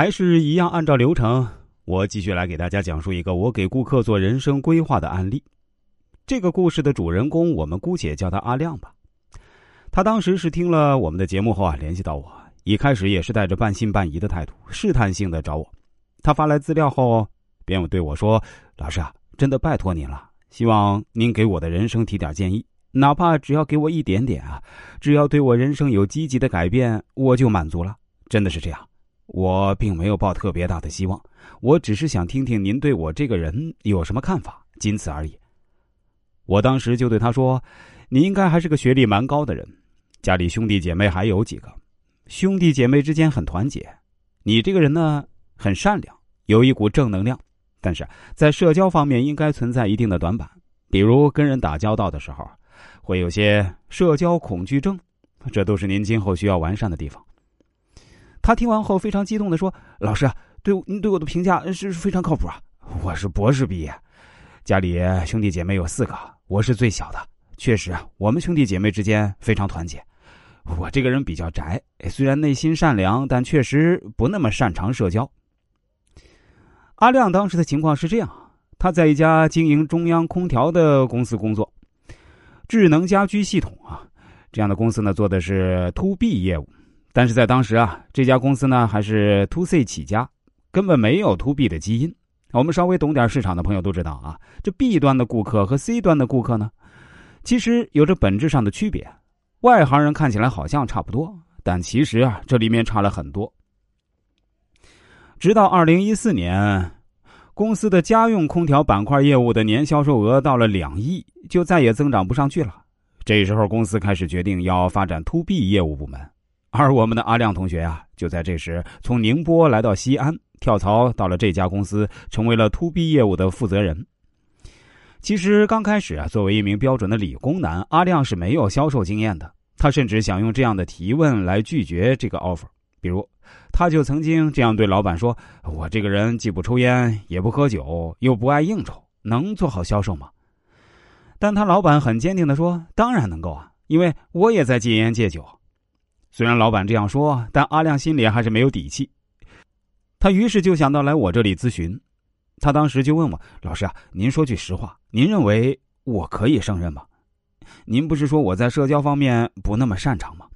还是一样按照流程，我继续来给大家讲述一个我给顾客做人生规划的案例。这个故事的主人公，我们姑且叫他阿亮吧。他当时是听了我们的节目后啊，联系到我，一开始也是带着半信半疑的态度，试探性的找我。他发来资料后，便对我说：“老师啊，真的拜托您了，希望您给我的人生提点建议，哪怕只要给我一点点啊，只要对我人生有积极的改变，我就满足了。真的是这样，我并没有抱特别大的希望，我只是想听听您对我这个人有什么看法，仅此而已。”我当时就对他说：“你应该还是个学历蛮高的人。”家里兄弟姐妹还有几个，兄弟姐妹之间很团结。你这个人呢，很善良，有一股正能量，但是在社交方面应该存在一定的短板，比如跟人打交道的时候，会有些社交恐惧症，这都是您今后需要完善的地方。他听完后非常激动的说：“老师，对您对我的评价是非常靠谱啊！我是博士毕业，家里兄弟姐妹有四个，我是最小的，确实我们兄弟姐妹之间非常团结。”我这个人比较宅，虽然内心善良，但确实不那么擅长社交。阿亮当时的情况是这样：他在一家经营中央空调的公司工作，智能家居系统啊，这样的公司呢做的是 to B 业务，但是在当时啊，这家公司呢还是 to C 起家，根本没有 to B 的基因。我们稍微懂点市场的朋友都知道啊，这 B 端的顾客和 C 端的顾客呢，其实有着本质上的区别。外行人看起来好像差不多，但其实啊，这里面差了很多。直到二零一四年，公司的家用空调板块业务的年销售额到了两亿，就再也增长不上去了。这时候，公司开始决定要发展 to B 业务部门，而我们的阿亮同学啊，就在这时从宁波来到西安，跳槽到了这家公司，成为了 to B 业务的负责人。其实刚开始啊，作为一名标准的理工男，阿亮是没有销售经验的。他甚至想用这样的提问来拒绝这个 offer。比如，他就曾经这样对老板说：“我这个人既不抽烟，也不喝酒，又不爱应酬，能做好销售吗？”但他老板很坚定的说：“当然能够啊，因为我也在戒烟戒酒。”虽然老板这样说，但阿亮心里还是没有底气。他于是就想到来我这里咨询。他当时就问我：“老师啊，您说句实话，您认为我可以胜任吗？您不是说我在社交方面不那么擅长吗？”